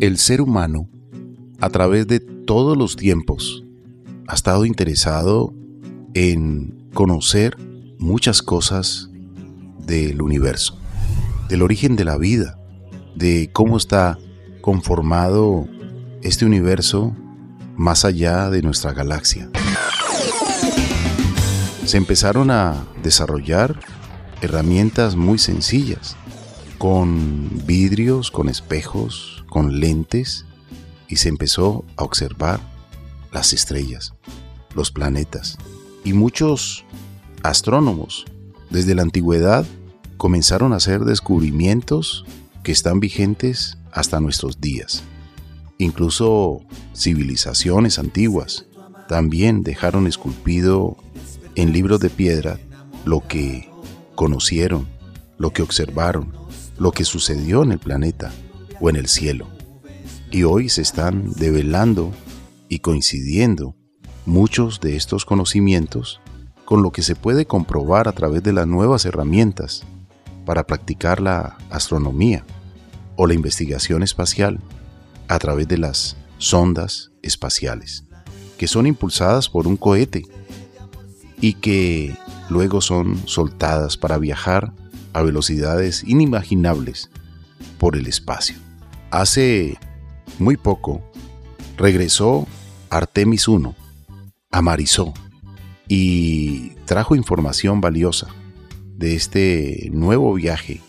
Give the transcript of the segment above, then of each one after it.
El ser humano, a través de todos los tiempos, ha estado interesado en conocer muchas cosas del universo, del origen de la vida, de cómo está conformado este universo más allá de nuestra galaxia. Se empezaron a desarrollar herramientas muy sencillas, con vidrios, con espejos, con lentes, y se empezó a observar las estrellas, los planetas, y muchos astrónomos desde la antigüedad comenzaron a hacer descubrimientos que están vigentes hasta nuestros días. Incluso civilizaciones antiguas también dejaron esculpido en libros de piedra lo que conocieron, lo que observaron, lo que sucedió en el planeta o en el cielo. Y hoy se están develando y coincidiendo muchos de estos conocimientos con lo que se puede comprobar a través de las nuevas herramientas para practicar la astronomía o la investigación espacial a través de las sondas espaciales, que son impulsadas por un cohete y que luego son soltadas para viajar a velocidades inimaginables por el espacio. Hace muy poco regresó Artemis 1 a Marisol y trajo información valiosa de este nuevo viaje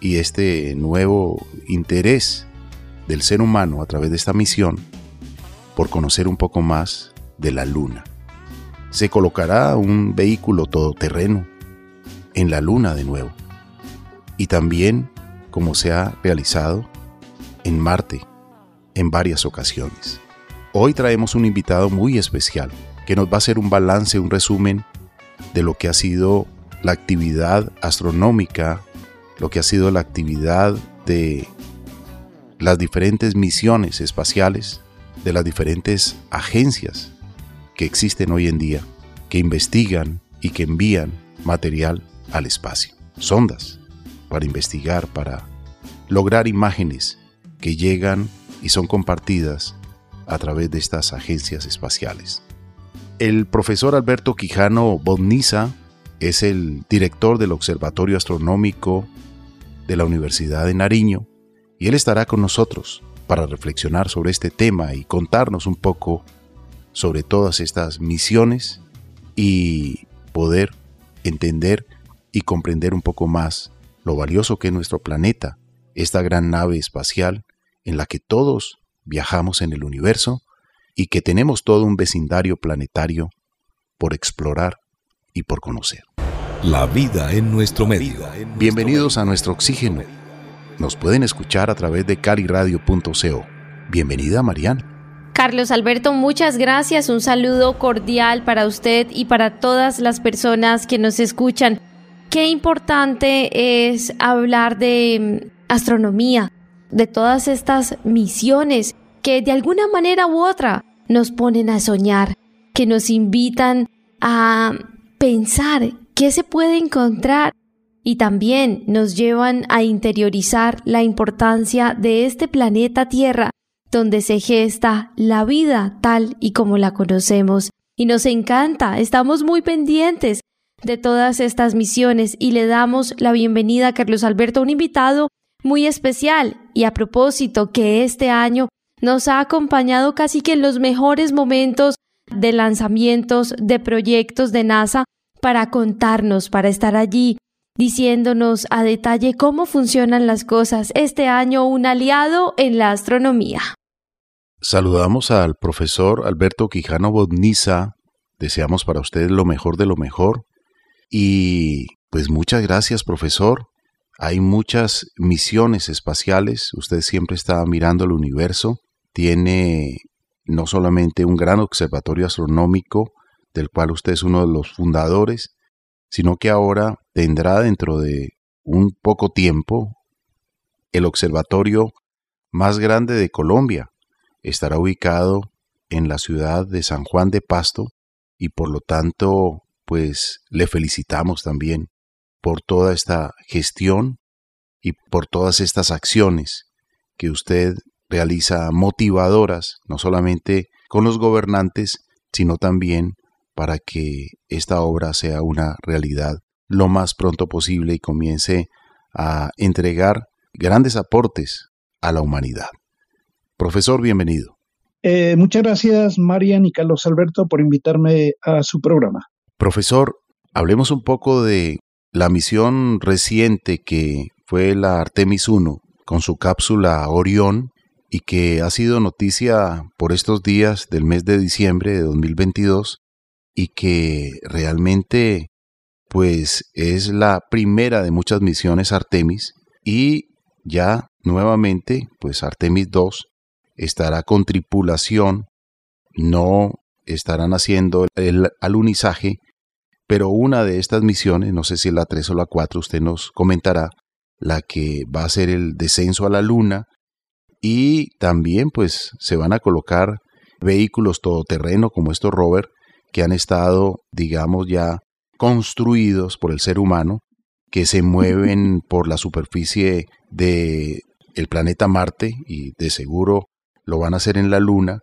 y este nuevo interés del ser humano a través de esta misión por conocer un poco más de la Luna. Se colocará un vehículo todoterreno en la Luna de nuevo. Y también como se ha realizado en Marte en varias ocasiones. Hoy traemos un invitado muy especial que nos va a hacer un balance, un resumen de lo que ha sido la actividad astronómica lo que ha sido la actividad de las diferentes misiones espaciales, de las diferentes agencias que existen hoy en día, que investigan y que envían material al espacio. Sondas para investigar, para lograr imágenes que llegan y son compartidas a través de estas agencias espaciales. El profesor Alberto Quijano Boniza es el director del Observatorio Astronómico de la Universidad de Nariño y él estará con nosotros para reflexionar sobre este tema y contarnos un poco sobre todas estas misiones y poder entender y comprender un poco más lo valioso que es nuestro planeta, esta gran nave espacial en la que todos viajamos en el universo y que tenemos todo un vecindario planetario por explorar y por conocer. La vida en nuestro medio. Bienvenidos a nuestro oxígeno. Nos pueden escuchar a través de caliradio.co. Bienvenida, Marian. Carlos Alberto, muchas gracias. Un saludo cordial para usted y para todas las personas que nos escuchan. Qué importante es hablar de mm, astronomía, de todas estas misiones que de alguna manera u otra nos ponen a soñar, que nos invitan a pensar qué se puede encontrar y también nos llevan a interiorizar la importancia de este planeta Tierra donde se gesta la vida tal y como la conocemos. Y nos encanta, estamos muy pendientes de todas estas misiones y le damos la bienvenida a Carlos Alberto, un invitado muy especial y a propósito que este año nos ha acompañado casi que en los mejores momentos de lanzamientos de proyectos de NASA para contarnos, para estar allí diciéndonos a detalle cómo funcionan las cosas. Este año un aliado en la astronomía. Saludamos al profesor Alberto Quijano Bodniza. Deseamos para usted lo mejor de lo mejor. Y pues muchas gracias, profesor. Hay muchas misiones espaciales. Usted siempre está mirando el universo. Tiene no solamente un gran observatorio astronómico, del cual usted es uno de los fundadores, sino que ahora tendrá dentro de un poco tiempo el observatorio más grande de Colombia. Estará ubicado en la ciudad de San Juan de Pasto y por lo tanto, pues le felicitamos también por toda esta gestión y por todas estas acciones que usted realiza motivadoras, no solamente con los gobernantes, sino también para que esta obra sea una realidad lo más pronto posible y comience a entregar grandes aportes a la humanidad. Profesor, bienvenido. Eh, muchas gracias, Marian y Carlos Alberto, por invitarme a su programa. Profesor, hablemos un poco de la misión reciente que fue la Artemis 1 con su cápsula Orión y que ha sido noticia por estos días del mes de diciembre de 2022 y que realmente pues es la primera de muchas misiones Artemis y ya nuevamente pues Artemis 2 estará con tripulación, no estarán haciendo el alunizaje, pero una de estas misiones, no sé si la 3 o la 4, usted nos comentará, la que va a ser el descenso a la luna y también pues se van a colocar vehículos todoterreno como estos rover que han estado, digamos, ya construidos por el ser humano, que se mueven por la superficie de el planeta Marte y de seguro lo van a hacer en la Luna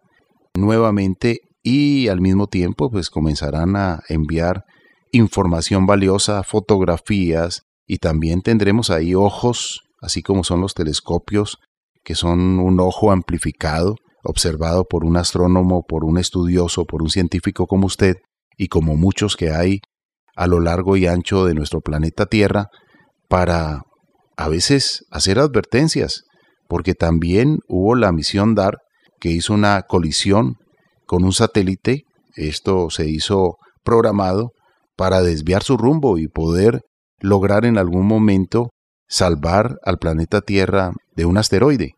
nuevamente y al mismo tiempo pues comenzarán a enviar información valiosa, fotografías y también tendremos ahí ojos, así como son los telescopios, que son un ojo amplificado, observado por un astrónomo, por un estudioso, por un científico como usted y como muchos que hay a lo largo y ancho de nuestro planeta Tierra, para a veces hacer advertencias, porque también hubo la misión DAR que hizo una colisión con un satélite, esto se hizo programado para desviar su rumbo y poder lograr en algún momento salvar al planeta Tierra de un asteroide.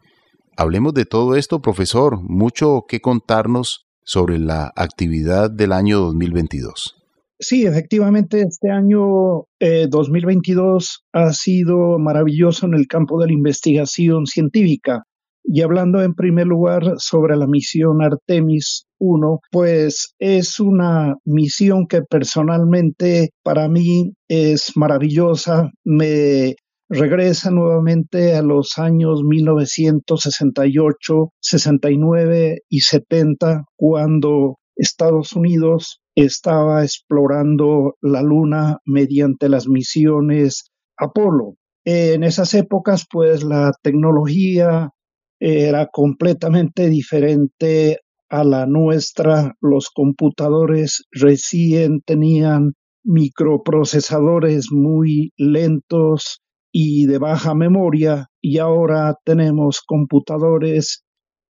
Hablemos de todo esto, profesor, mucho que contarnos sobre la actividad del año 2022. Sí, efectivamente, este año 2022 eh, ha sido maravilloso en el campo de la investigación científica. Y hablando en primer lugar sobre la misión Artemis 1, pues es una misión que personalmente para mí es maravillosa. Me regresa nuevamente a los años 1968, 69 y 70, cuando Estados Unidos estaba explorando la Luna mediante las misiones Apolo. En esas épocas, pues la tecnología era completamente diferente a la nuestra. Los computadores recién tenían microprocesadores muy lentos y de baja memoria y ahora tenemos computadores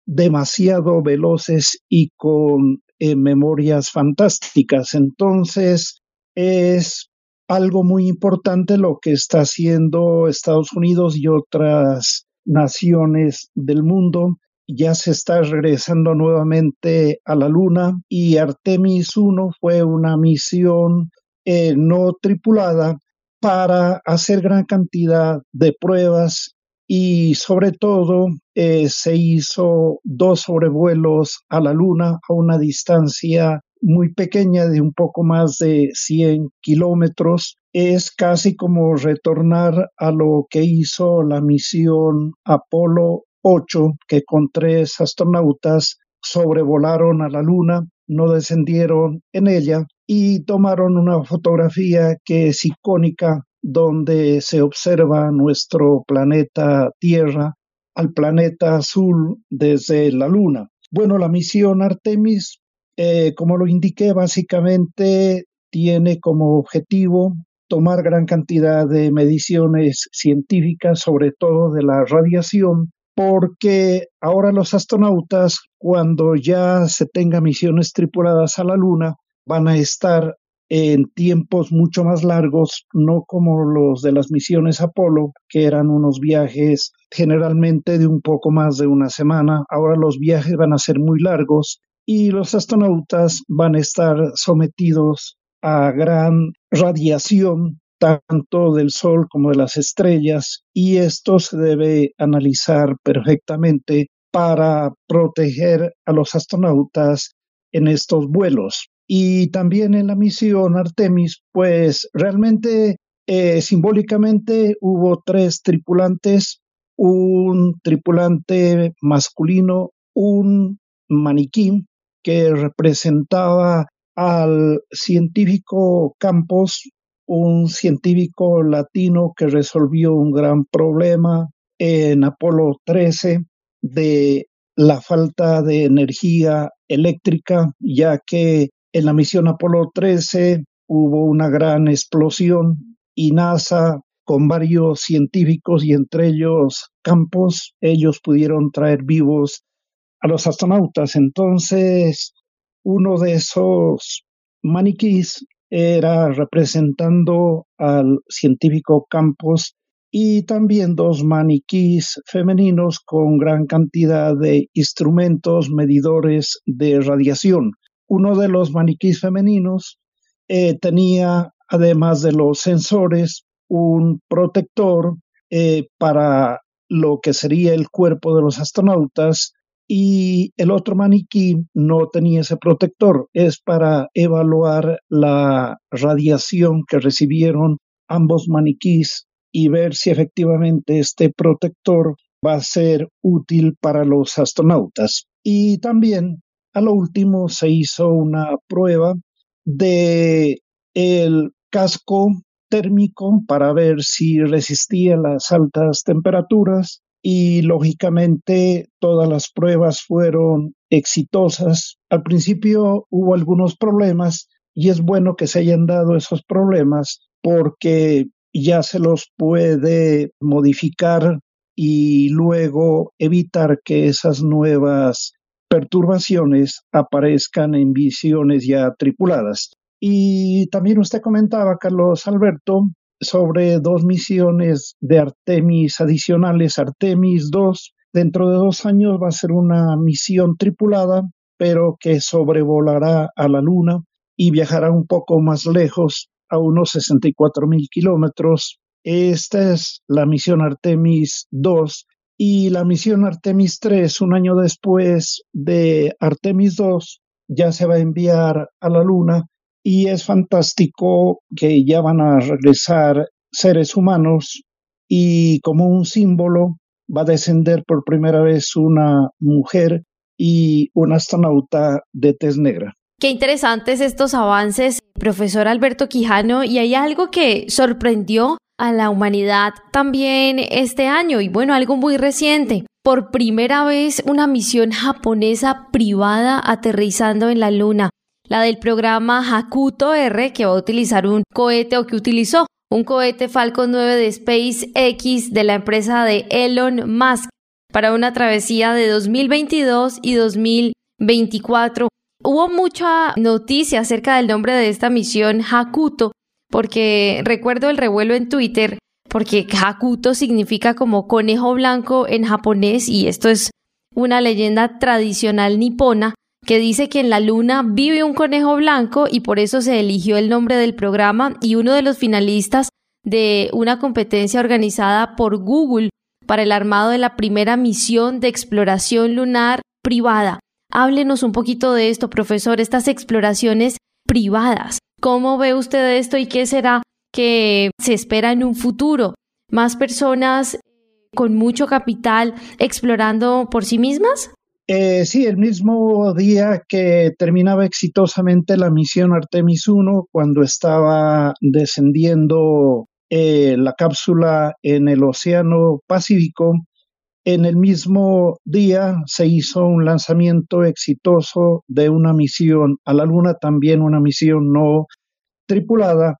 demasiado veloces y con eh, memorias fantásticas. Entonces, es algo muy importante lo que está haciendo Estados Unidos y otras naciones del mundo. Ya se está regresando nuevamente a la Luna y Artemis 1 fue una misión eh, no tripulada para hacer gran cantidad de pruebas y sobre todo eh, se hizo dos sobrevuelos a la Luna a una distancia muy pequeña de un poco más de 100 kilómetros. Es casi como retornar a lo que hizo la misión Apolo 8, que con tres astronautas sobrevolaron a la Luna, no descendieron en ella y tomaron una fotografía que es icónica donde se observa nuestro planeta Tierra al planeta azul desde la Luna. Bueno, la misión Artemis, eh, como lo indiqué, básicamente tiene como objetivo tomar gran cantidad de mediciones científicas, sobre todo de la radiación, porque ahora los astronautas, cuando ya se tengan misiones tripuladas a la Luna, van a estar en tiempos mucho más largos, no como los de las misiones Apolo, que eran unos viajes generalmente de un poco más de una semana. Ahora los viajes van a ser muy largos y los astronautas van a estar sometidos a gran radiación tanto del Sol como de las estrellas y esto se debe analizar perfectamente para proteger a los astronautas en estos vuelos. Y también en la misión Artemis, pues realmente eh, simbólicamente hubo tres tripulantes, un tripulante masculino, un maniquí que representaba al científico Campos, un científico latino que resolvió un gran problema en Apolo 13 de la falta de energía eléctrica, ya que en la misión Apolo 13 hubo una gran explosión y NASA con varios científicos y entre ellos Campos, ellos pudieron traer vivos a los astronautas. Entonces, uno de esos maniquís era representando al científico Campos y también dos maniquís femeninos con gran cantidad de instrumentos medidores de radiación. Uno de los maniquís femeninos eh, tenía, además de los sensores, un protector eh, para lo que sería el cuerpo de los astronautas y el otro maniquí no tenía ese protector. Es para evaluar la radiación que recibieron ambos maniquís y ver si efectivamente este protector va a ser útil para los astronautas. Y también a lo último se hizo una prueba de el casco térmico para ver si resistía las altas temperaturas y lógicamente todas las pruebas fueron exitosas. Al principio hubo algunos problemas y es bueno que se hayan dado esos problemas porque ya se los puede modificar y luego evitar que esas nuevas perturbaciones aparezcan en visiones ya tripuladas. Y también usted comentaba, Carlos Alberto, sobre dos misiones de Artemis adicionales, Artemis 2. Dentro de dos años va a ser una misión tripulada, pero que sobrevolará a la Luna y viajará un poco más lejos a unos 64 mil kilómetros. Esta es la misión Artemis 2 y la misión Artemis 3, un año después de Artemis 2, ya se va a enviar a la Luna y es fantástico que ya van a regresar seres humanos y como un símbolo va a descender por primera vez una mujer y un astronauta de tez negra. Qué interesantes estos avances, profesor Alberto Quijano, y hay algo que sorprendió a la humanidad también este año, y bueno, algo muy reciente. Por primera vez una misión japonesa privada aterrizando en la Luna, la del programa Hakuto R, que va a utilizar un cohete o que utilizó un cohete Falcon 9 de SpaceX de la empresa de Elon Musk para una travesía de 2022 y 2024 Hubo mucha noticia acerca del nombre de esta misión Hakuto, porque recuerdo el revuelo en Twitter, porque Hakuto significa como conejo blanco en japonés y esto es una leyenda tradicional nipona que dice que en la luna vive un conejo blanco y por eso se eligió el nombre del programa y uno de los finalistas de una competencia organizada por Google para el armado de la primera misión de exploración lunar privada. Háblenos un poquito de esto, profesor, estas exploraciones privadas. ¿Cómo ve usted esto y qué será que se espera en un futuro? ¿Más personas con mucho capital explorando por sí mismas? Eh, sí, el mismo día que terminaba exitosamente la misión Artemis 1, cuando estaba descendiendo eh, la cápsula en el Océano Pacífico, en el mismo día se hizo un lanzamiento exitoso de una misión a la Luna, también una misión no tripulada,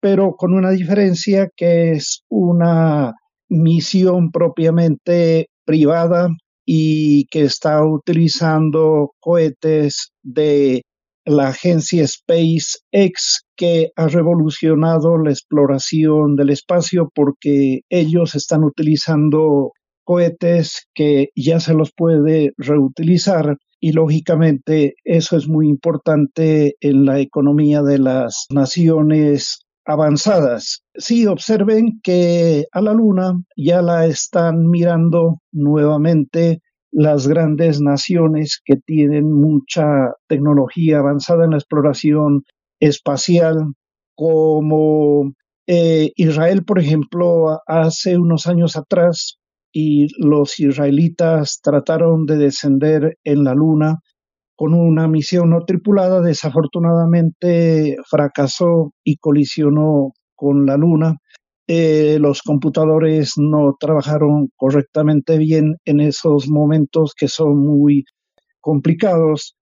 pero con una diferencia que es una misión propiamente privada y que está utilizando cohetes de la agencia SpaceX que ha revolucionado la exploración del espacio porque ellos están utilizando cohetes que ya se los puede reutilizar. Y lógicamente eso es muy importante en la economía de las naciones avanzadas. Sí, observen que a la Luna ya la están mirando nuevamente las grandes naciones que tienen mucha tecnología avanzada en la exploración espacial, como eh, Israel, por ejemplo, hace unos años atrás y los israelitas trataron de descender en la luna con una misión no tripulada, desafortunadamente fracasó y colisionó con la luna. Eh, los computadores no trabajaron correctamente bien en esos momentos que son muy complicados.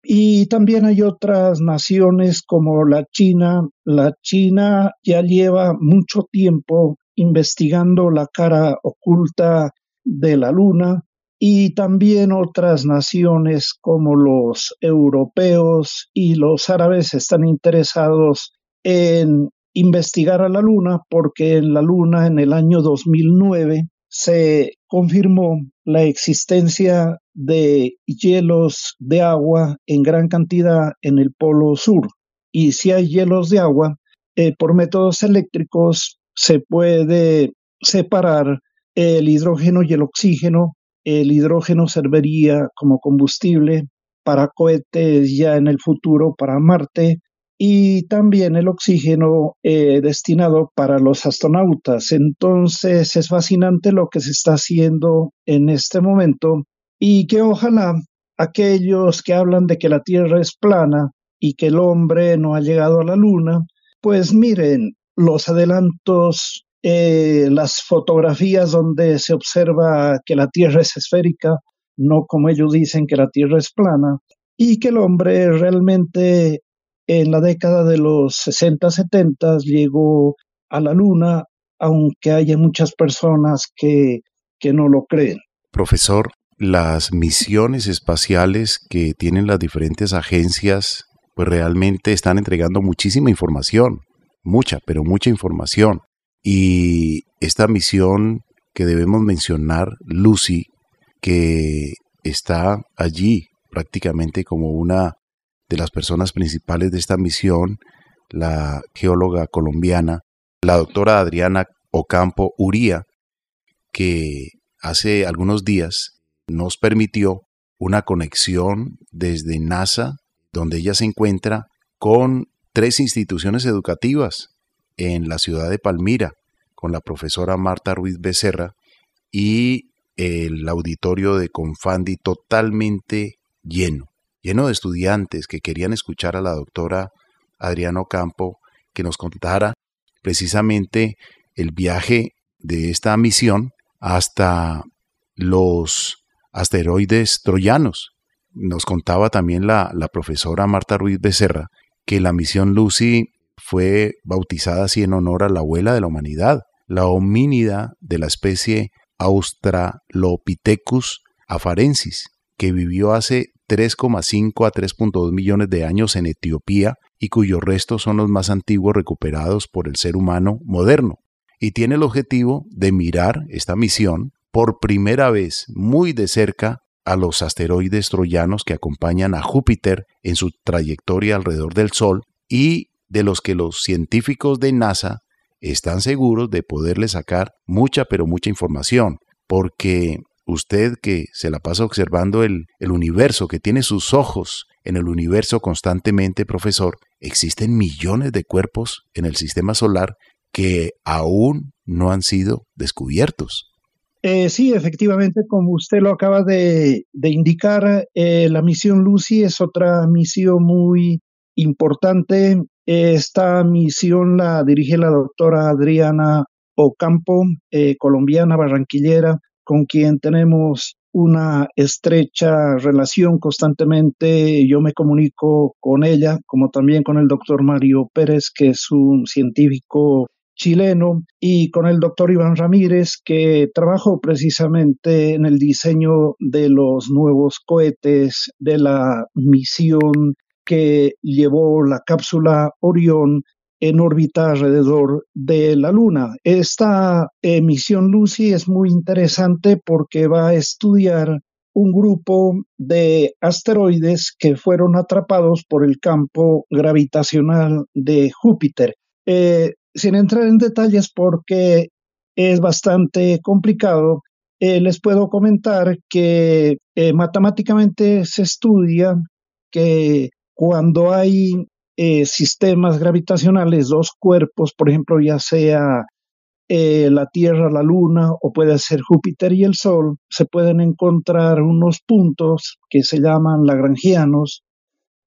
Y también hay otras naciones como la China. La China ya lleva mucho tiempo investigando la cara oculta de la luna y también otras naciones como los europeos y los árabes están interesados en investigar a la luna porque en la luna en el año 2009 se confirmó la existencia de hielos de agua en gran cantidad en el polo sur. Y si hay hielos de agua, eh, por métodos eléctricos se puede separar el hidrógeno y el oxígeno. El hidrógeno serviría como combustible para cohetes ya en el futuro para Marte y también el oxígeno eh, destinado para los astronautas. Entonces es fascinante lo que se está haciendo en este momento y que ojalá aquellos que hablan de que la Tierra es plana y que el hombre no ha llegado a la Luna, pues miren los adelantos, eh, las fotografías donde se observa que la Tierra es esférica, no como ellos dicen que la Tierra es plana, y que el hombre realmente en la década de los 60-70 llegó a la Luna, aunque haya muchas personas que, que no lo creen. Profesor, las misiones espaciales que tienen las diferentes agencias, pues realmente están entregando muchísima información, mucha, pero mucha información. Y esta misión que debemos mencionar, Lucy, que está allí prácticamente como una de las personas principales de esta misión, la geóloga colombiana, la doctora Adriana Ocampo Uría, que hace algunos días nos permitió una conexión desde NASA, donde ella se encuentra, con tres instituciones educativas en la ciudad de Palmira, con la profesora Marta Ruiz Becerra y el auditorio de Confandi totalmente lleno lleno de estudiantes que querían escuchar a la doctora Adriano Campo que nos contara precisamente el viaje de esta misión hasta los asteroides troyanos. Nos contaba también la, la profesora Marta Ruiz Becerra que la misión Lucy fue bautizada así en honor a la abuela de la humanidad, la homínida de la especie Australopithecus afarensis, que vivió hace 3,5 a 3,2 millones de años en Etiopía y cuyos restos son los más antiguos recuperados por el ser humano moderno. Y tiene el objetivo de mirar esta misión por primera vez muy de cerca a los asteroides troyanos que acompañan a Júpiter en su trayectoria alrededor del Sol y de los que los científicos de NASA están seguros de poderle sacar mucha pero mucha información, porque usted que se la pasa observando el, universo, que tiene sus ojos en el universo constantemente, profesor, existen millones de cuerpos en el sistema solar que aún no han sido descubiertos. Eh, sí, efectivamente, como usted lo acaba de, de indicar, eh, la misión Lucy es otra misión muy importante. Esta misión la dirige la doctora Adriana Ocampo, eh, colombiana, barranquillera, con quien tenemos una estrecha relación constantemente. Yo me comunico con ella, como también con el doctor Mario Pérez, que es un científico chileno, y con el doctor Iván Ramírez, que trabajó precisamente en el diseño de los nuevos cohetes de la misión que llevó la cápsula Orión en órbita alrededor de la Luna. Esta misión Lucy es muy interesante porque va a estudiar un grupo de asteroides que fueron atrapados por el campo gravitacional de Júpiter. Eh, sin entrar en detalles porque es bastante complicado, eh, les puedo comentar que eh, matemáticamente se estudia que cuando hay eh, sistemas gravitacionales, dos cuerpos, por ejemplo, ya sea eh, la Tierra, la Luna o puede ser Júpiter y el Sol, se pueden encontrar unos puntos que se llaman lagrangianos,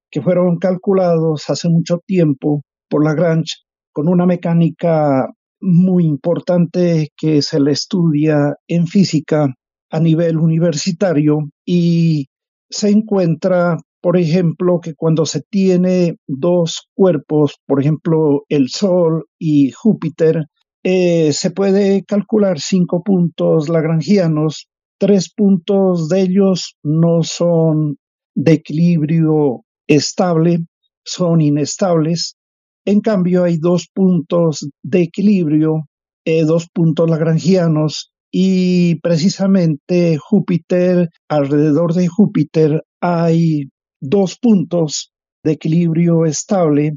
que fueron calculados hace mucho tiempo por Lagrange con una mecánica muy importante que se le estudia en física a nivel universitario y se encuentra, por ejemplo, que cuando se tiene dos cuerpos, por ejemplo, el Sol y Júpiter, eh, se puede calcular cinco puntos lagrangianos. Tres puntos de ellos no son de equilibrio estable, son inestables. En cambio, hay dos puntos de equilibrio, eh, dos puntos lagrangianos, y precisamente Júpiter, alrededor de Júpiter hay dos puntos de equilibrio estable,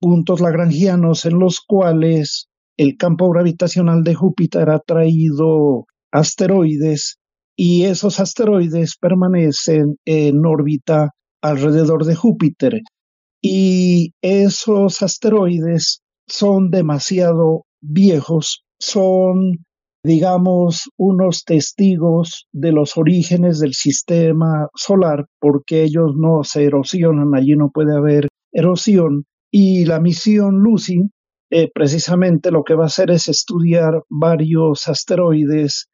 puntos lagrangianos en los cuales el campo gravitacional de Júpiter ha traído asteroides y esos asteroides permanecen en órbita alrededor de Júpiter. Y esos asteroides son demasiado viejos, son, digamos, unos testigos de los orígenes del sistema solar, porque ellos no se erosionan, allí no puede haber erosión. Y la misión Lucy, eh, precisamente lo que va a hacer es estudiar varios asteroides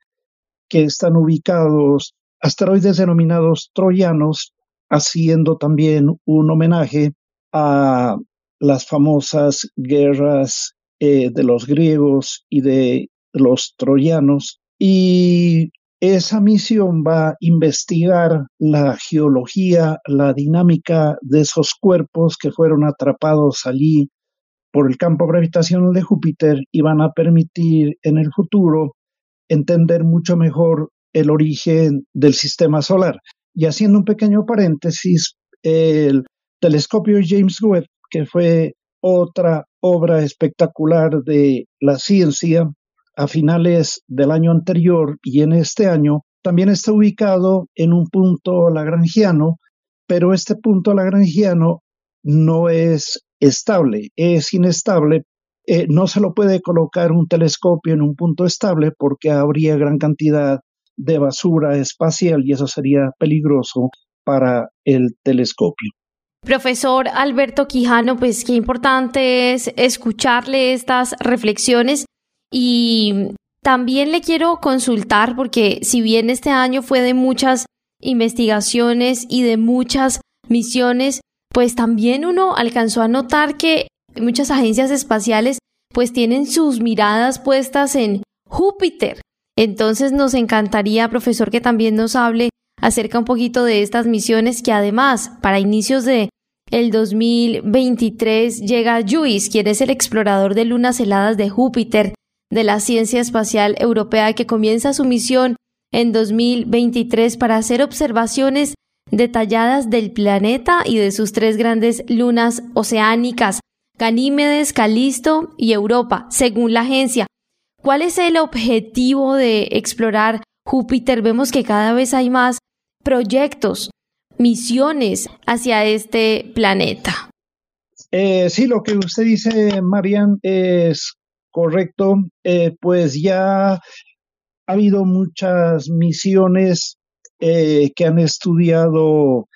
que están ubicados, asteroides denominados troyanos, haciendo también un homenaje a las famosas guerras eh, de los griegos y de los troyanos. Y esa misión va a investigar la geología, la dinámica de esos cuerpos que fueron atrapados allí por el campo gravitacional de Júpiter y van a permitir en el futuro entender mucho mejor el origen del sistema solar. Y haciendo un pequeño paréntesis, el telescopio James Webb, que fue otra obra espectacular de la ciencia a finales del año anterior y en este año, también está ubicado en un punto lagrangiano, pero este punto lagrangiano no es estable, es inestable. Eh, no se lo puede colocar un telescopio en un punto estable porque habría gran cantidad de basura espacial y eso sería peligroso para el telescopio. Profesor Alberto Quijano, pues qué importante es escucharle estas reflexiones y también le quiero consultar porque si bien este año fue de muchas investigaciones y de muchas misiones, pues también uno alcanzó a notar que muchas agencias espaciales pues tienen sus miradas puestas en Júpiter. Entonces nos encantaría, profesor, que también nos hable acerca un poquito de estas misiones que además para inicios de el 2023 llega JUICE, quien es el explorador de lunas heladas de Júpiter de la Ciencia Espacial Europea que comienza su misión en 2023 para hacer observaciones detalladas del planeta y de sus tres grandes lunas oceánicas, Ganímedes, Calisto y Europa, según la agencia. ¿Cuál es el objetivo de explorar Júpiter? Vemos que cada vez hay más proyectos, misiones hacia este planeta. Eh, sí, lo que usted dice, Marian, es correcto. Eh, pues ya ha habido muchas misiones eh, que han estudiado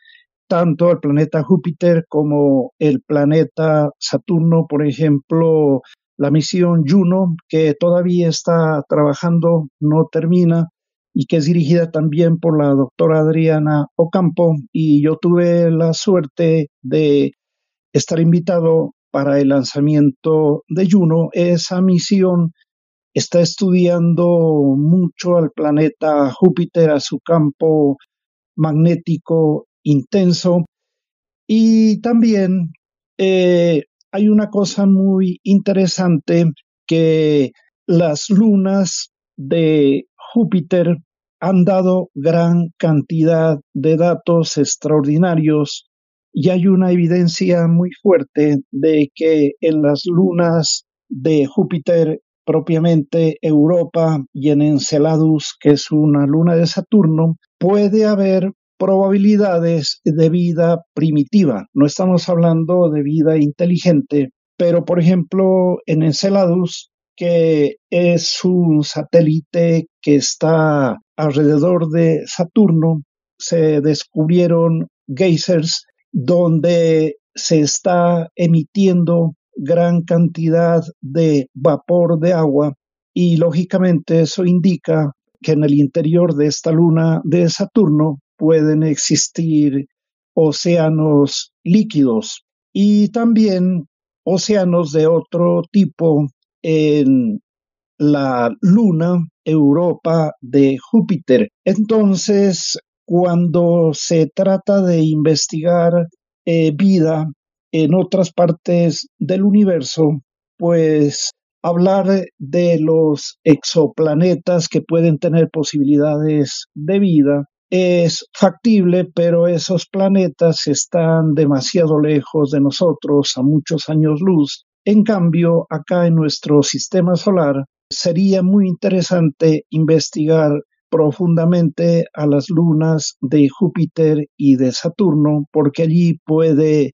tanto el planeta Júpiter como el planeta Saturno, por ejemplo, la misión Juno, que todavía está trabajando, no termina, y que es dirigida también por la doctora Adriana Ocampo. Y yo tuve la suerte de estar invitado para el lanzamiento de Juno. Esa misión está estudiando mucho al planeta Júpiter, a su campo magnético intenso. Y también eh, hay una cosa muy interesante que las lunas de Júpiter han dado gran cantidad de datos extraordinarios y hay una evidencia muy fuerte de que en las lunas de Júpiter propiamente Europa y en Enceladus, que es una luna de Saturno, puede haber probabilidades de vida primitiva. No estamos hablando de vida inteligente, pero por ejemplo en Enceladus, que es un satélite que está alrededor de Saturno. Se descubrieron geysers donde se está emitiendo gran cantidad de vapor de agua y lógicamente eso indica que en el interior de esta luna de Saturno pueden existir océanos líquidos y también océanos de otro tipo en la luna Europa de Júpiter. Entonces, cuando se trata de investigar eh, vida en otras partes del universo, pues hablar de los exoplanetas que pueden tener posibilidades de vida es factible, pero esos planetas están demasiado lejos de nosotros, a muchos años luz. En cambio, acá en nuestro sistema solar sería muy interesante investigar profundamente a las lunas de Júpiter y de Saturno, porque allí puede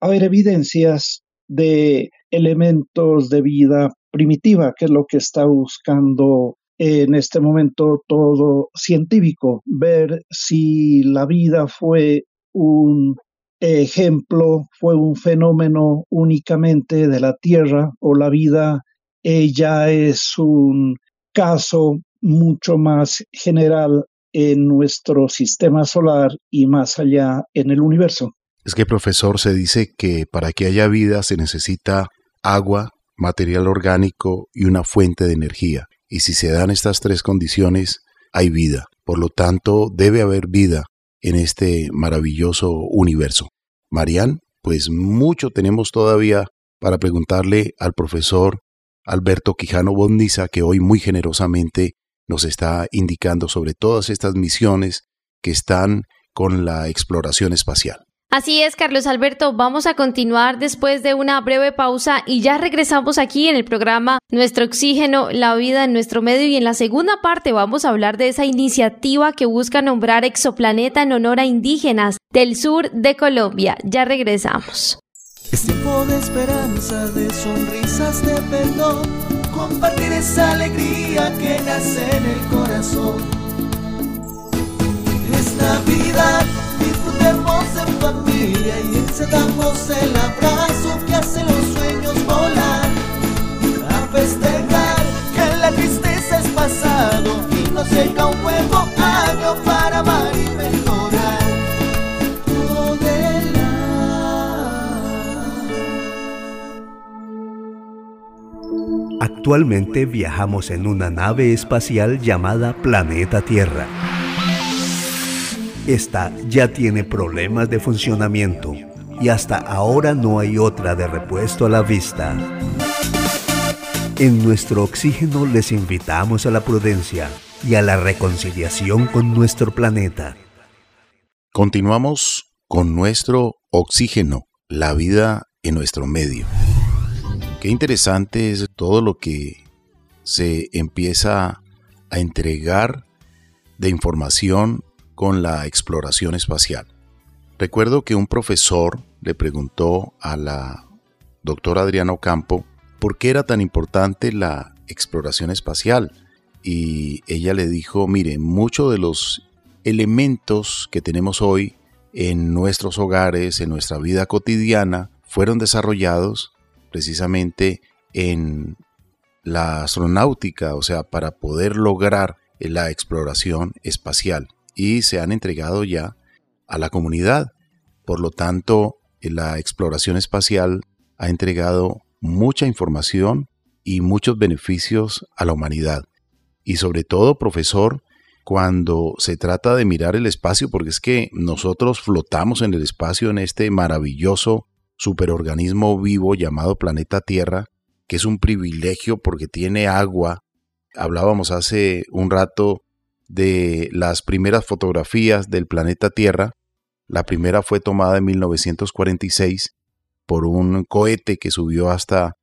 haber evidencias de elementos de vida primitiva, que es lo que está buscando en este momento todo científico, ver si la vida fue un ejemplo, fue un fenómeno únicamente de la Tierra o la vida ella es un caso mucho más general en nuestro sistema solar y más allá en el universo. Es que, profesor, se dice que para que haya vida se necesita agua, material orgánico y una fuente de energía. Y si se dan estas tres condiciones, hay vida. Por lo tanto, debe haber vida en este maravilloso universo. Marian, pues mucho tenemos todavía para preguntarle al profesor Alberto Quijano Bondiza, que hoy muy generosamente nos está indicando sobre todas estas misiones que están con la exploración espacial. Así es, Carlos Alberto, vamos a continuar después de una breve pausa y ya regresamos aquí en el programa Nuestro Oxígeno, la vida en nuestro medio y en la segunda parte vamos a hablar de esa iniciativa que busca nombrar exoplaneta en honor a indígenas del sur de Colombia. Ya regresamos. Es tiempo de esperanza, de sonrisas, de perdón, compartir esa alegría que nace en el corazón. Es Navidad disfrutemos en familia y encendamos el abrazo que hace los sueños volar. A festejar que la tristeza es pasado y nos llega un nuevo año para amar Actualmente viajamos en una nave espacial llamada Planeta Tierra esta ya tiene problemas de funcionamiento y hasta ahora no hay otra de repuesto a la vista. En nuestro oxígeno les invitamos a la prudencia y a la reconciliación con nuestro planeta. Continuamos con nuestro oxígeno, la vida en nuestro medio. Qué interesante es todo lo que se empieza a entregar de información con la exploración espacial. Recuerdo que un profesor le preguntó a la doctora Adriana Ocampo por qué era tan importante la exploración espacial y ella le dijo, mire, muchos de los elementos que tenemos hoy en nuestros hogares, en nuestra vida cotidiana, fueron desarrollados precisamente en la astronáutica, o sea, para poder lograr la exploración espacial y se han entregado ya a la comunidad. Por lo tanto, la exploración espacial ha entregado mucha información y muchos beneficios a la humanidad. Y sobre todo, profesor, cuando se trata de mirar el espacio, porque es que nosotros flotamos en el espacio en este maravilloso superorganismo vivo llamado planeta Tierra, que es un privilegio porque tiene agua. Hablábamos hace un rato de las primeras fotografías del planeta Tierra. La primera fue tomada en 1946 por un cohete que subió hasta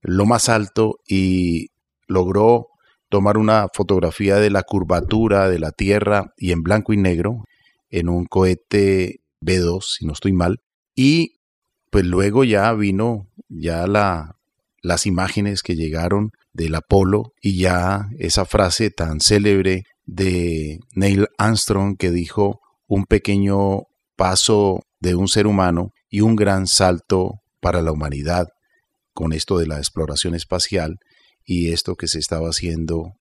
lo más alto y logró tomar una fotografía de la curvatura de la Tierra y en blanco y negro en un cohete B2, si no estoy mal. Y pues luego ya vino ya la, las imágenes que llegaron del Apolo y ya esa frase tan célebre de Neil Armstrong que dijo un pequeño paso de un ser humano y un gran salto para la humanidad con esto de la exploración espacial y esto que se estaba haciendo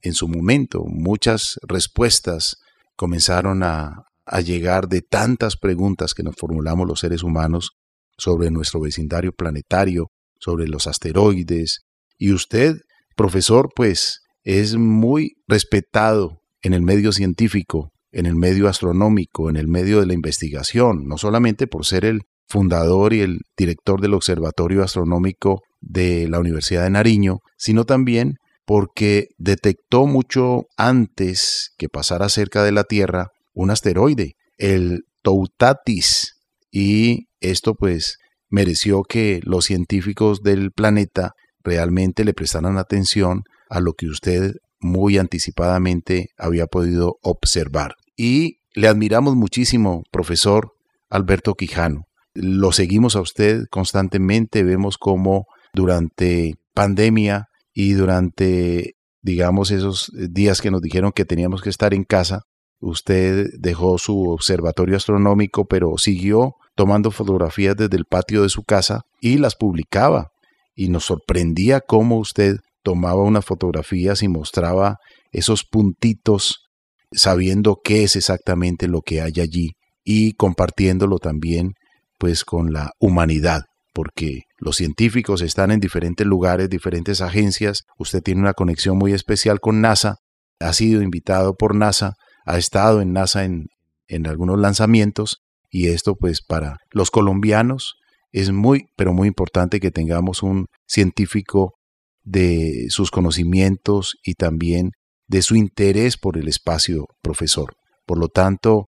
en su momento. Muchas respuestas comenzaron a, a llegar de tantas preguntas que nos formulamos los seres humanos sobre nuestro vecindario planetario, sobre los asteroides. Y usted, profesor, pues es muy respetado en el medio científico, en el medio astronómico, en el medio de la investigación, no solamente por ser el fundador y el director del Observatorio Astronómico de la Universidad de Nariño, sino también porque detectó mucho antes que pasara cerca de la Tierra un asteroide, el Toutatis, y esto pues mereció que los científicos del planeta realmente le prestaran atención a lo que usted muy anticipadamente había podido observar. Y le admiramos muchísimo, profesor Alberto Quijano. Lo seguimos a usted constantemente, vemos cómo durante pandemia y durante, digamos, esos días que nos dijeron que teníamos que estar en casa, usted dejó su observatorio astronómico, pero siguió tomando fotografías desde el patio de su casa y las publicaba. Y nos sorprendía cómo usted tomaba unas fotografías y mostraba esos puntitos sabiendo qué es exactamente lo que hay allí y compartiéndolo también pues con la humanidad, porque los científicos están en diferentes lugares, diferentes agencias, usted tiene una conexión muy especial con NASA, ha sido invitado por NASA, ha estado en NASA en, en algunos lanzamientos y esto pues para los colombianos es muy, pero muy importante que tengamos un científico de sus conocimientos y también de su interés por el espacio, profesor. Por lo tanto,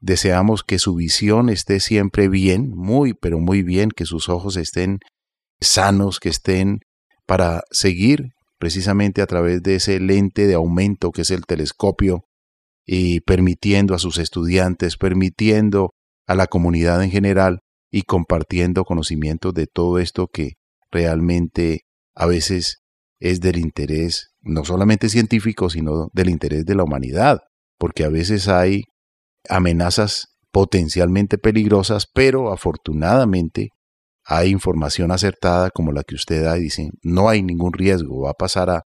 deseamos que su visión esté siempre bien, muy, pero muy bien, que sus ojos estén sanos, que estén para seguir precisamente a través de ese lente de aumento que es el telescopio y permitiendo a sus estudiantes, permitiendo a la comunidad en general y compartiendo conocimientos de todo esto que realmente a veces es del interés no solamente científico, sino del interés de la humanidad, porque a veces hay amenazas potencialmente peligrosas, pero afortunadamente hay información acertada como la que usted da y dicen, no hay ningún riesgo, va a pasar a,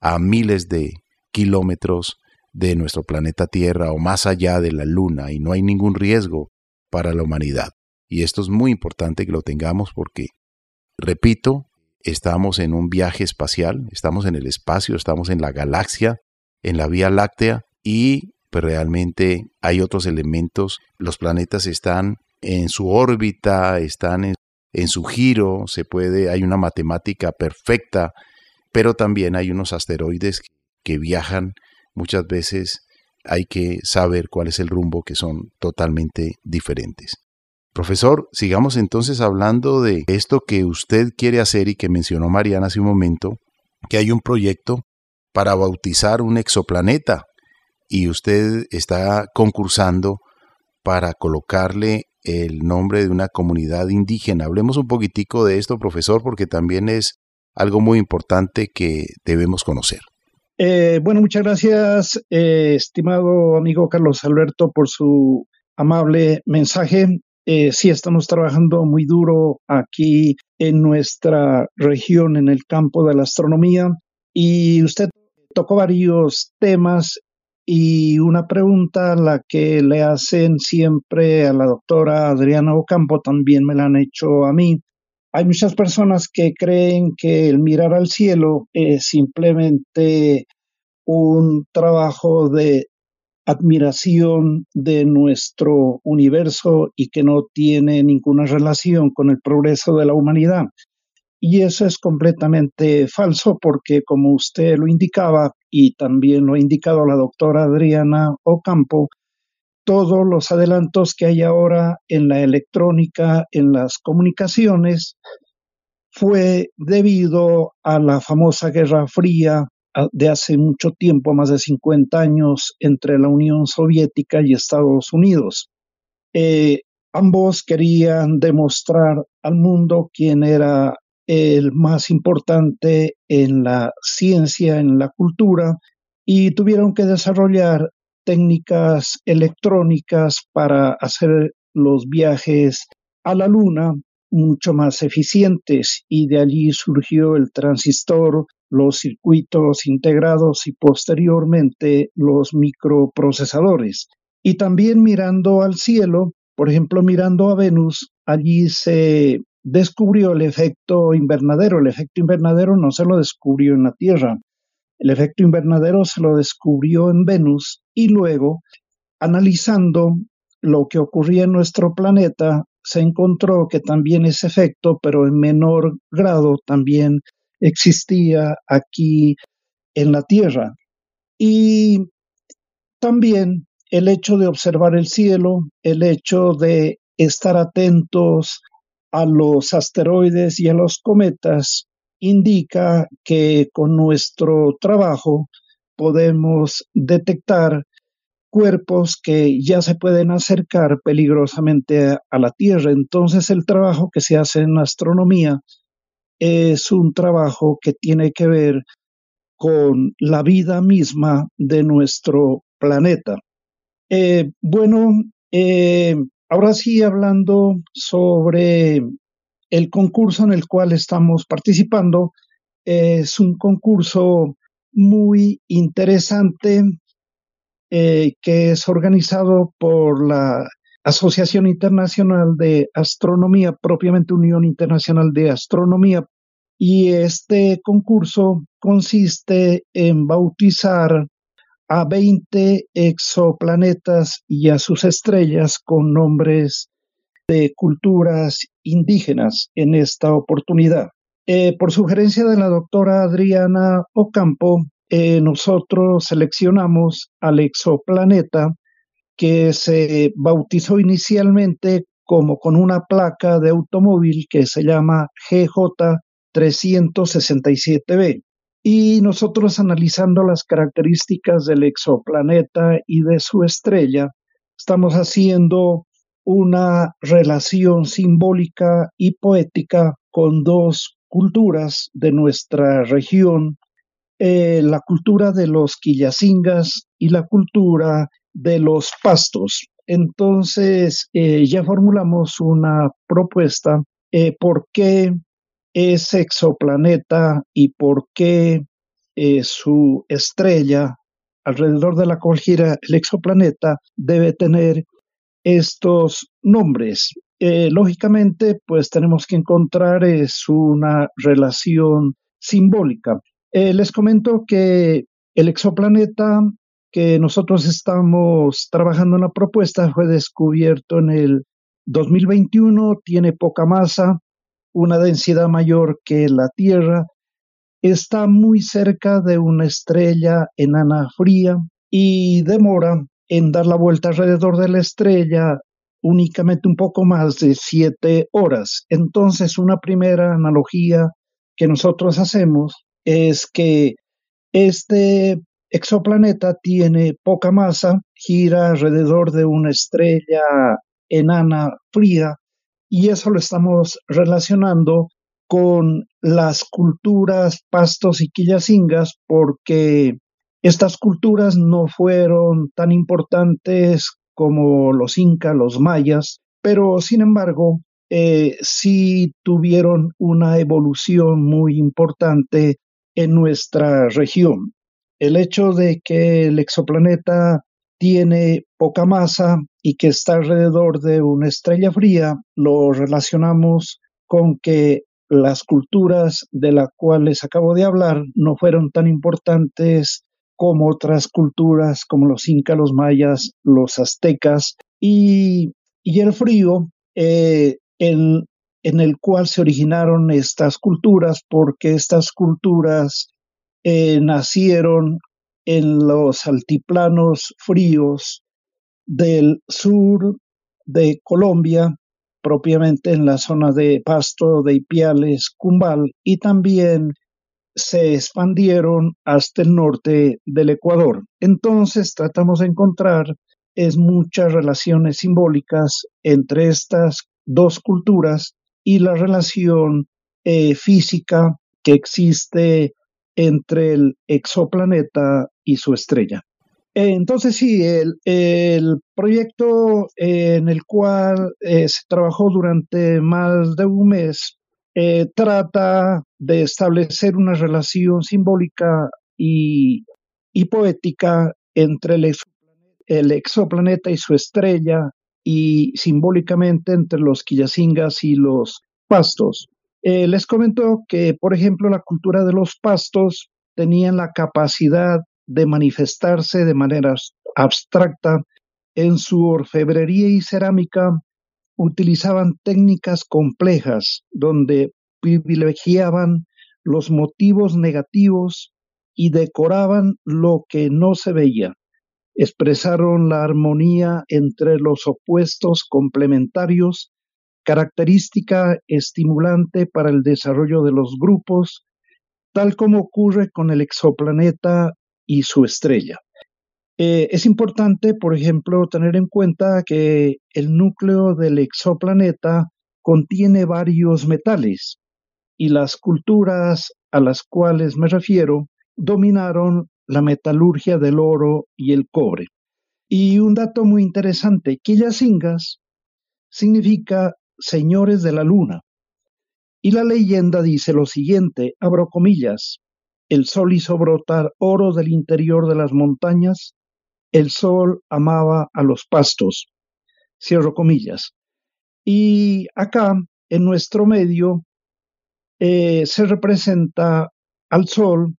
a miles de kilómetros de nuestro planeta Tierra o más allá de la Luna y no hay ningún riesgo para la humanidad. Y esto es muy importante que lo tengamos porque, repito, estamos en un viaje espacial, estamos en el espacio, estamos en la galaxia, en la Vía Láctea y realmente hay otros elementos. Los planetas están en su órbita, están en su giro, se puede, hay una matemática perfecta, pero también hay unos asteroides que viajan muchas veces hay que saber cuál es el rumbo que son totalmente diferentes. Profesor, sigamos entonces hablando de esto que usted quiere hacer y que mencionó Mariana hace un momento, que hay un proyecto para bautizar un exoplaneta y usted está concursando para colocarle el nombre de una comunidad indígena. Hablemos un poquitico de esto, profesor, porque también es algo muy importante que debemos conocer. Eh, bueno, muchas gracias, eh, estimado amigo Carlos Alberto, por su amable mensaje. Eh, sí, estamos trabajando muy duro aquí en nuestra región, en el campo de la astronomía, y usted tocó varios temas y una pregunta, la que le hacen siempre a la doctora Adriana Ocampo, también me la han hecho a mí. Hay muchas personas que creen que el mirar al cielo es simplemente un trabajo de admiración de nuestro universo y que no tiene ninguna relación con el progreso de la humanidad. Y eso es completamente falso porque, como usted lo indicaba y también lo ha indicado la doctora Adriana Ocampo, todos los adelantos que hay ahora en la electrónica, en las comunicaciones, fue debido a la famosa Guerra Fría de hace mucho tiempo, más de 50 años, entre la Unión Soviética y Estados Unidos. Eh, ambos querían demostrar al mundo quién era el más importante en la ciencia, en la cultura, y tuvieron que desarrollar técnicas electrónicas para hacer los viajes a la Luna mucho más eficientes y de allí surgió el transistor, los circuitos integrados y posteriormente los microprocesadores. Y también mirando al cielo, por ejemplo, mirando a Venus, allí se descubrió el efecto invernadero. El efecto invernadero no se lo descubrió en la Tierra. El efecto invernadero se lo descubrió en Venus y luego, analizando lo que ocurría en nuestro planeta, se encontró que también ese efecto, pero en menor grado, también existía aquí en la Tierra. Y también el hecho de observar el cielo, el hecho de estar atentos a los asteroides y a los cometas indica que con nuestro trabajo podemos detectar cuerpos que ya se pueden acercar peligrosamente a, la Tierra. Entonces el trabajo que se hace en astronomía es un trabajo que tiene que ver con la vida misma de nuestro planeta. Eh, bueno, eh, ahora sí hablando sobre el concurso en el cual estamos participando, es un concurso muy interesante eh, que es organizado por la Asociación Internacional de Astronomía, propiamente Unión Internacional de Astronomía, y este concurso consiste en bautizar a 20 exoplanetas y a sus estrellas con nombres de culturas indígenas en esta oportunidad. Eh, por sugerencia de la doctora Adriana Ocampo, eh, nosotros seleccionamos al exoplaneta que se bautizó inicialmente como con una placa de automóvil que se llama GJ367b. Y nosotros analizando las características del exoplaneta y de su estrella, estamos haciendo una relación simbólica y poética con dos culturas de nuestra región eh, la cultura de los quillacingas y la cultura de los pastos. Entonces, eh, ya formulamos una propuesta eh, por qué es exoplaneta y por qué su estrella alrededor de la cual gira el exoplaneta debe tener estos nombres. lógicamente, pues tenemos que encontrar es una relación simbólica. Eh, les comento que el exoplaneta que nosotros estamos trabajando en la propuesta fue descubierto en el 2021, tiene poca masa, una densidad mayor que la Tierra, está muy cerca de una estrella enana fría y demora en dar la vuelta alrededor de la estrella únicamente un poco más de siete horas. Entonces, una primera analogía que nosotros hacemos es que este exoplaneta tiene poca masa, gira alrededor de una estrella enana fría y eso lo estamos relacionando con las culturas pastos y quillacingas porque estas culturas no fueron tan importantes como los incas, los mayas, pero sin embargo eh, sí tuvieron una evolución muy importante en nuestra región. El hecho de que el exoplaneta tiene poca masa y que está alrededor de una estrella fría, lo relacionamos con que las culturas de las cuales acabo de hablar no fueron tan importantes como otras culturas como los incas, los mayas, los aztecas y, el frío eh, en, en el cual se originaron estas culturas, porque estas culturas eh, nacieron en los altiplanos fríos del sur de Colombia, propiamente en la zona de Pasto, de Ipiales, Cumbal, y también se expandieron hasta el norte del Ecuador. Entonces tratamos de encontrar es muchas relaciones simbólicas entre estas dos culturas y la relación eh, física que existe entre el exoplaneta y su estrella. Entonces sí, el, proyecto en el cual eh, se trabajó durante más de un mes eh, trata de establecer una relación simbólica y, poética entre el, exoplaneta y su estrella y simbólicamente entre los quillacingas y los pastos. Eh, les comento que, por ejemplo, la cultura de los pastos tenían la capacidad de manifestarse de manera abstracta en su orfebrería y cerámica utilizaban técnicas complejas donde privilegiaban los motivos negativos y decoraban lo que no se veía. Expresaron la armonía entre los opuestos complementarios, característica estimulante para el desarrollo de los grupos, tal como ocurre con el exoplaneta y su estrella. Eh, es importante, por ejemplo, tener en cuenta que el núcleo del exoplaneta contiene varios metales y las culturas a las cuales me refiero dominaron la metalurgia del oro y el cobre. Y un dato muy interesante, Quillacingas significa señores de la luna. Y la leyenda dice lo siguiente, abro comillas, el sol hizo brotar oro del interior de las montañas, el sol amaba a los pastos. Cierro comillas. Y acá, en nuestro medio, eh, se representa al sol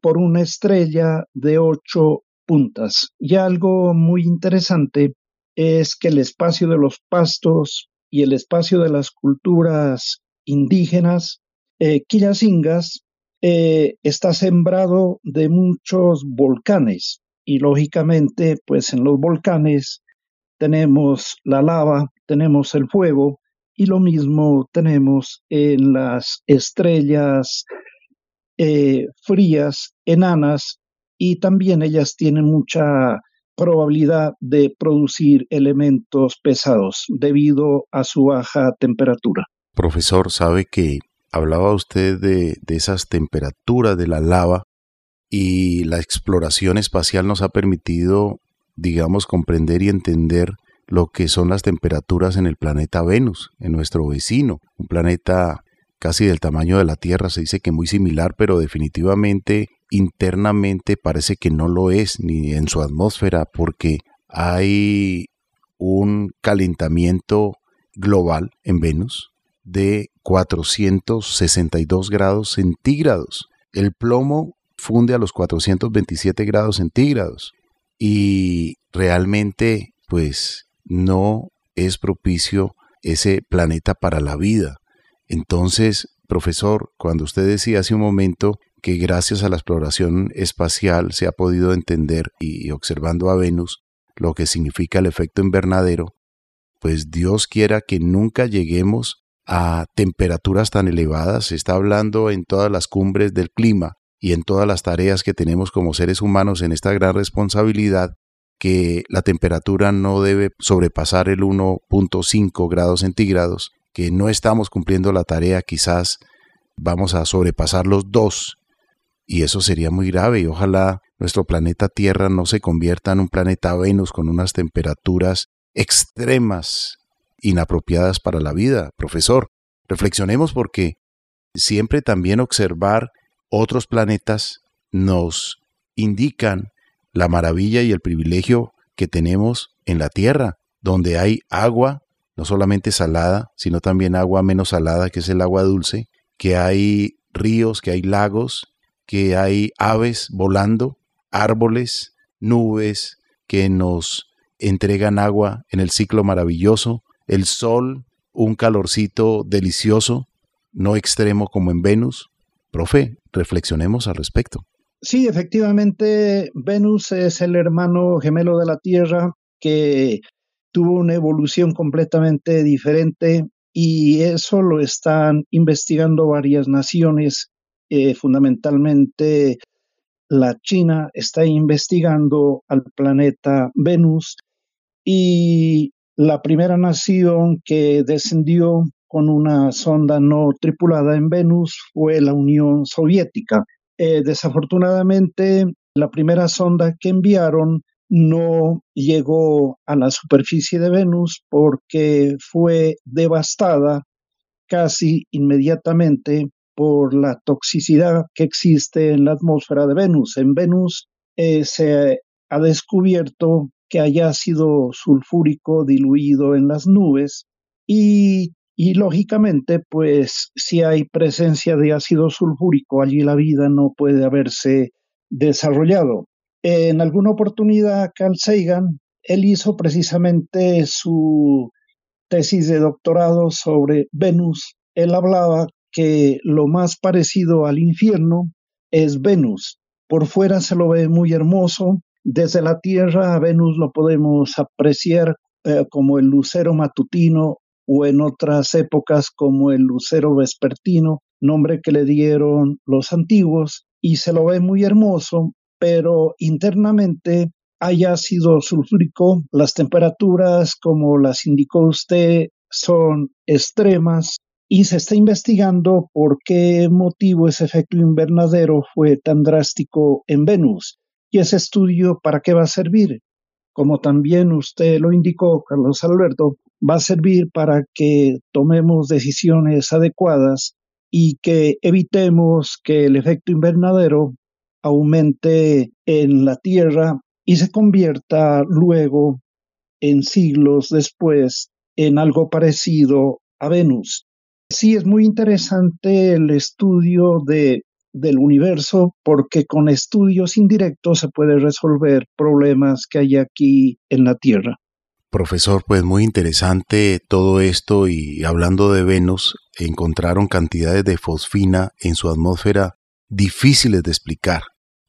por una estrella de ocho puntas. Y algo muy interesante es que el espacio de los pastos y el espacio de las culturas indígenas, eh, quillacingas, eh, está sembrado de muchos volcanes. Y lógicamente pues en los volcanes tenemos la lava, tenemos el fuego y lo mismo tenemos en las estrellas eh, frías, enanas y también ellas tienen mucha probabilidad de producir elementos pesados debido a su baja temperatura. Profesor, sabe que hablaba usted de, esas temperaturas de la lava y la exploración espacial nos ha permitido, digamos, comprender y entender lo que son las temperaturas en el planeta Venus, en nuestro vecino, un planeta casi del tamaño de la Tierra, se dice que muy similar, pero definitivamente internamente parece que no lo es, ni en su atmósfera, porque hay un calentamiento global en Venus de 462 grados centígrados. El plomo funde a los 427 grados centígrados y realmente pues no es propicio ese planeta para la vida. Entonces, profesor, cuando usted decía hace un momento que gracias a la exploración espacial se ha podido entender y observando a Venus lo que significa el efecto invernadero, pues Dios quiera que nunca lleguemos a temperaturas tan elevadas, se está hablando en todas las cumbres del clima y en todas las tareas que tenemos como seres humanos en esta gran responsabilidad, que la temperatura no debe sobrepasar el 1.5 grados centígrados, que no estamos cumpliendo la tarea, quizás vamos a sobrepasar los 2 y eso sería muy grave y ojalá nuestro planeta Tierra no se convierta en un planeta Venus con unas temperaturas extremas inapropiadas para la vida. Profesor, reflexionemos porque siempre también observar otros planetas nos indican la maravilla y el privilegio que tenemos en la Tierra, donde hay agua, no solamente salada, sino también agua menos salada, que es el agua dulce, que hay ríos, que hay lagos, que hay aves volando, árboles, nubes que nos entregan agua en el ciclo maravilloso, el sol, un calorcito delicioso, no extremo como en Venus. Profe, reflexionemos al respecto. Sí, efectivamente, Venus es el hermano gemelo de la Tierra que tuvo una evolución completamente diferente y eso lo están investigando varias naciones, eh, fundamentalmente la China está investigando al planeta Venus y la primera nación que descendió con una sonda no tripulada en Venus fue la Unión Soviética. Eh, desafortunadamente, la primera sonda que enviaron no llegó a la superficie de Venus porque fue devastada casi inmediatamente por la toxicidad que existe en la atmósfera de Venus. En Venus eh, se ha descubierto que hay ácido sulfúrico diluido en las nubes y, y lógicamente pues si hay presencia de ácido sulfúrico allí la vida no puede haberse desarrollado. En alguna oportunidad Carl Sagan, él hizo precisamente su tesis de doctorado sobre Venus. Él hablaba que lo más parecido al infierno es Venus. Por fuera se lo ve muy hermoso. Desde la Tierra a Venus lo podemos apreciar eh, como el lucero matutino o en otras épocas como el lucero vespertino, nombre que le dieron los antiguos, y se lo ve muy hermoso, pero internamente hay ácido sulfúrico, las temperaturas, como las indicó usted, son extremas, y se está investigando por qué motivo ese efecto invernadero fue tan drástico en Venus. ¿Y ese estudio para qué va a servir? Como también usted lo indicó, Carlos Alberto, va a servir para que tomemos decisiones adecuadas y que evitemos que el efecto invernadero aumente en la Tierra y se convierta luego, en siglos después, en algo parecido a Venus. Sí, es muy interesante el estudio de, del universo porque con estudios indirectos se puede resolver problemas que hay aquí en la Tierra. Profesor, pues muy interesante todo esto y hablando de Venus, encontraron cantidades de fosfina en su atmósfera difíciles de explicar.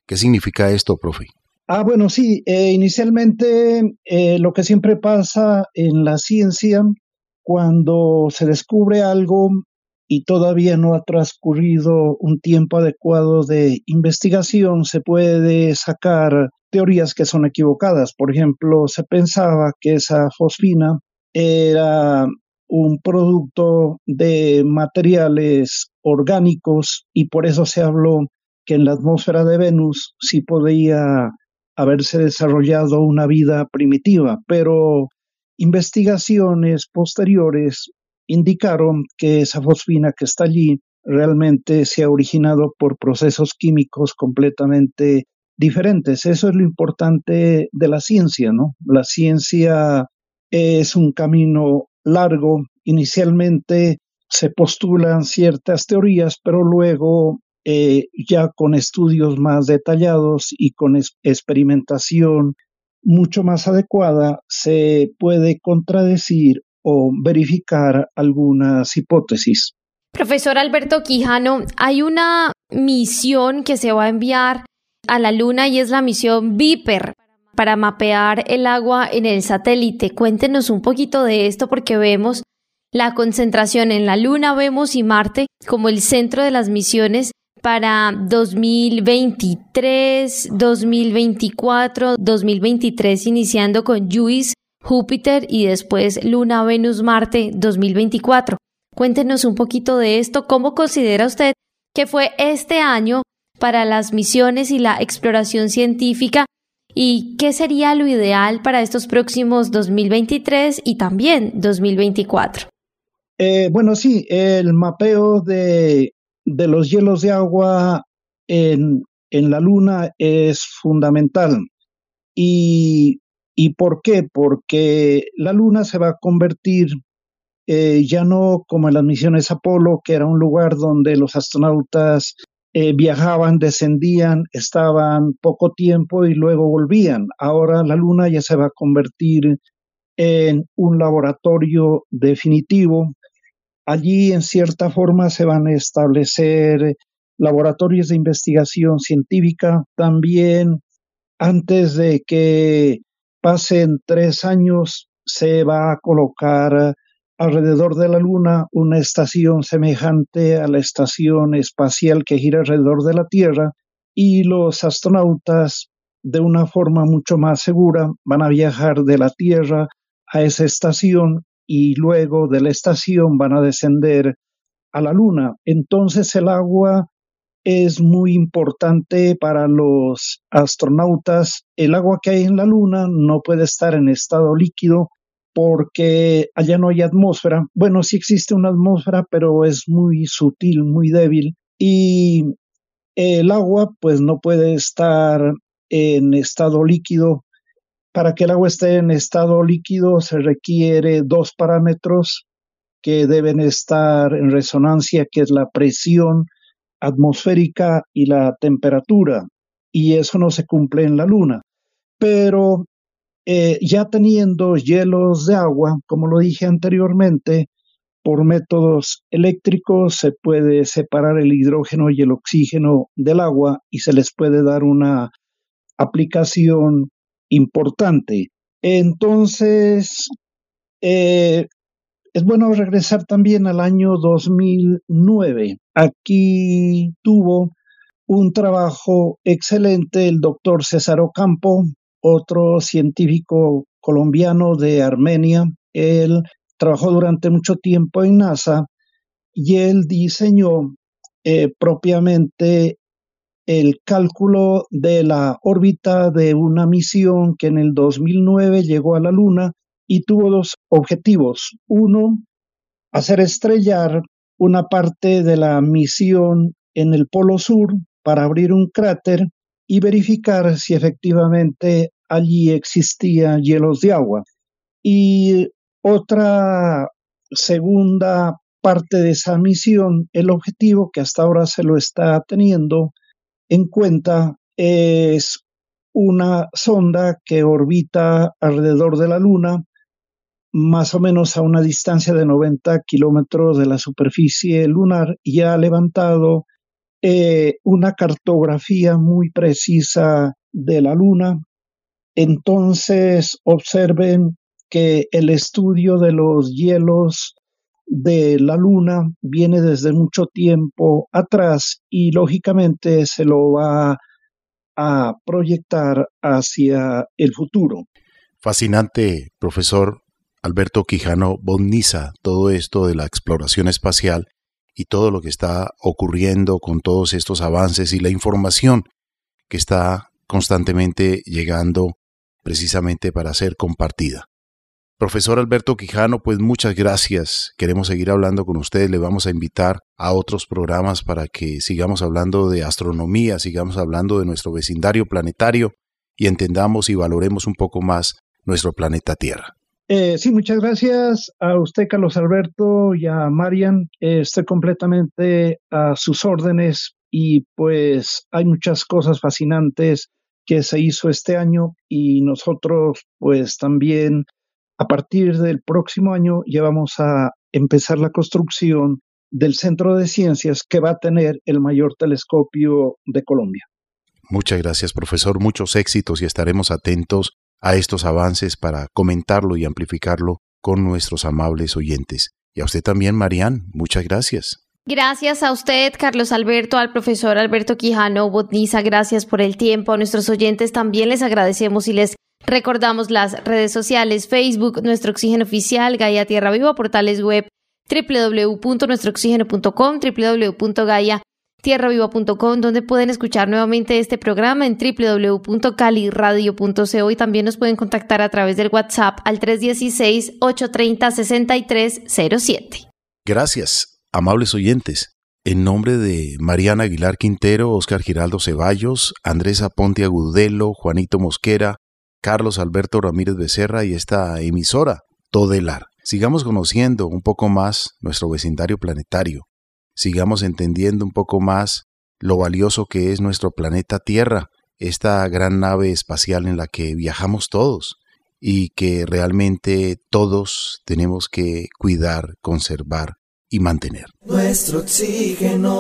¿Qué significa esto, profe? Ah, bueno, sí, eh, inicialmente eh, lo que siempre pasa en la ciencia cuando se descubre algo y todavía no ha transcurrido un tiempo adecuado de investigación, se puede sacar teorías que son equivocadas. Por ejemplo, se pensaba que esa fosfina era un producto de materiales orgánicos y por eso se habló que en la atmósfera de Venus sí podía haberse desarrollado una vida primitiva, pero Investigaciones posteriores indicaron que esa fosfina que está allí realmente se ha originado por procesos químicos completamente diferentes. Eso es lo importante de la ciencia, ¿no? La ciencia es un camino largo. Inicialmente se postulan ciertas teorías, pero luego eh, ya con estudios más detallados y con experimentación mucho más adecuada, se puede contradecir o verificar algunas hipótesis. Profesor Alberto Quijano, hay una misión que se va a enviar a la Luna y es la misión Viper para mapear el agua en el satélite. Cuéntenos un poquito de esto porque vemos la concentración en la Luna, vemos y Marte como el centro de las misiones para 2023, 2024, 2023 iniciando con JUICE, Júpiter y después Luna, Venus, Marte 2024. Cuéntenos un poquito de esto, cómo considera usted que fue este año para las misiones y la exploración científica y qué sería lo ideal para estos próximos 2023 y también 2024. Eh, bueno, sí, el mapeo de de los hielos de agua en, en la Luna es fundamental. Y, ¿Y por qué? Porque la Luna se va a convertir eh, ya no como en las misiones Apolo, que era un lugar donde los astronautas eh, viajaban, descendían, estaban poco tiempo y luego volvían. Ahora la Luna ya se va a convertir en un laboratorio definitivo Allí, en cierta forma, se van a establecer laboratorios de investigación científica. También, antes de que pasen tres años, se va a colocar alrededor de la Luna una estación semejante a la estación espacial que gira alrededor de la Tierra y los astronautas de una forma mucho más segura van a viajar de la Tierra a esa estación y luego de la estación van a descender a la Luna. Entonces el agua es muy importante para los astronautas. El agua que hay en la Luna no puede estar en estado líquido porque allá no hay atmósfera. Bueno, sí existe una atmósfera, pero es muy sutil, muy débil. Y el agua pues no puede estar en estado líquido. Para que el agua esté en estado líquido se requiere dos parámetros que deben estar en resonancia, que es la presión atmosférica y la temperatura, y eso no se cumple en la Luna. Pero eh, ya teniendo hielos de agua, como lo dije anteriormente, por métodos eléctricos se puede separar el hidrógeno y el oxígeno del agua y se les puede dar una aplicación importante. Entonces, eh, es bueno regresar también al año 2009. Aquí tuvo un trabajo excelente el doctor César Ocampo, otro científico colombiano de Armenia. Él trabajó durante mucho tiempo en NASA y él diseñó eh, propiamente el cálculo de la órbita de una misión que en el 2009 llegó a la Luna y tuvo dos objetivos. Uno, hacer estrellar una parte de la misión en el Polo Sur para abrir un cráter y verificar si efectivamente allí existía hielos de agua. Y otra segunda parte de esa misión, el objetivo que hasta ahora se lo está teniendo en cuenta es una sonda que orbita alrededor de la Luna más o menos a una distancia de 90 kilómetros de la superficie lunar y ha levantado eh, una cartografía muy precisa de la Luna. Entonces observen que el estudio de los hielos de la Luna viene desde mucho tiempo atrás y lógicamente se lo va a proyectar hacia el futuro. Fascinante, profesor. Alberto Quijano boniza todo esto de la exploración espacial y todo lo que está ocurriendo con todos estos avances y la información que está constantemente llegando precisamente para ser compartida. Profesor Alberto Quijano, pues muchas gracias. Queremos seguir hablando con ustedes. Le vamos a invitar a otros programas para que sigamos hablando de astronomía, sigamos hablando de nuestro vecindario planetario y entendamos y valoremos un poco más nuestro planeta Tierra. Eh, sí, muchas gracias a usted, Carlos Alberto, y a Marian. Eh, estoy completamente a sus órdenes y pues hay muchas cosas fascinantes que se hizo este año y nosotros pues también a partir del próximo año ya vamos a empezar la construcción del Centro de Ciencias que va a tener el mayor telescopio de Colombia. Muchas gracias, profesor. Muchos éxitos y estaremos atentos a estos avances para comentarlo y amplificarlo con nuestros amables oyentes. Y a usted también, Marían, muchas gracias. Gracias a usted, Carlos Alberto, al profesor Alberto Quijano Botniza, gracias por el tiempo. A nuestros oyentes también les agradecemos y les recordamos las redes sociales, Facebook, Nuestro Oxígeno Oficial, Gaia Tierra Viva, portales web www.nuestrooxígeno.com, www.gaia tierraviva.com, donde pueden escuchar nuevamente este programa en www.caliradio.co y también nos pueden contactar a través del WhatsApp al 316-830-6307. Gracias, amables oyentes. En nombre de Mariana Aguilar Quintero, Oscar Giraldo Ceballos, Andrés Aponte Agudelo, Juanito Mosquera, Carlos Alberto Ramírez Becerra y esta emisora, Todelar. Sigamos conociendo un poco más nuestro vecindario planetario sigamos entendiendo un poco más lo valioso que es nuestro planeta Tierra, esta gran nave espacial en la que viajamos todos y que realmente todos tenemos que cuidar, conservar y mantener. Nuestro oxígeno.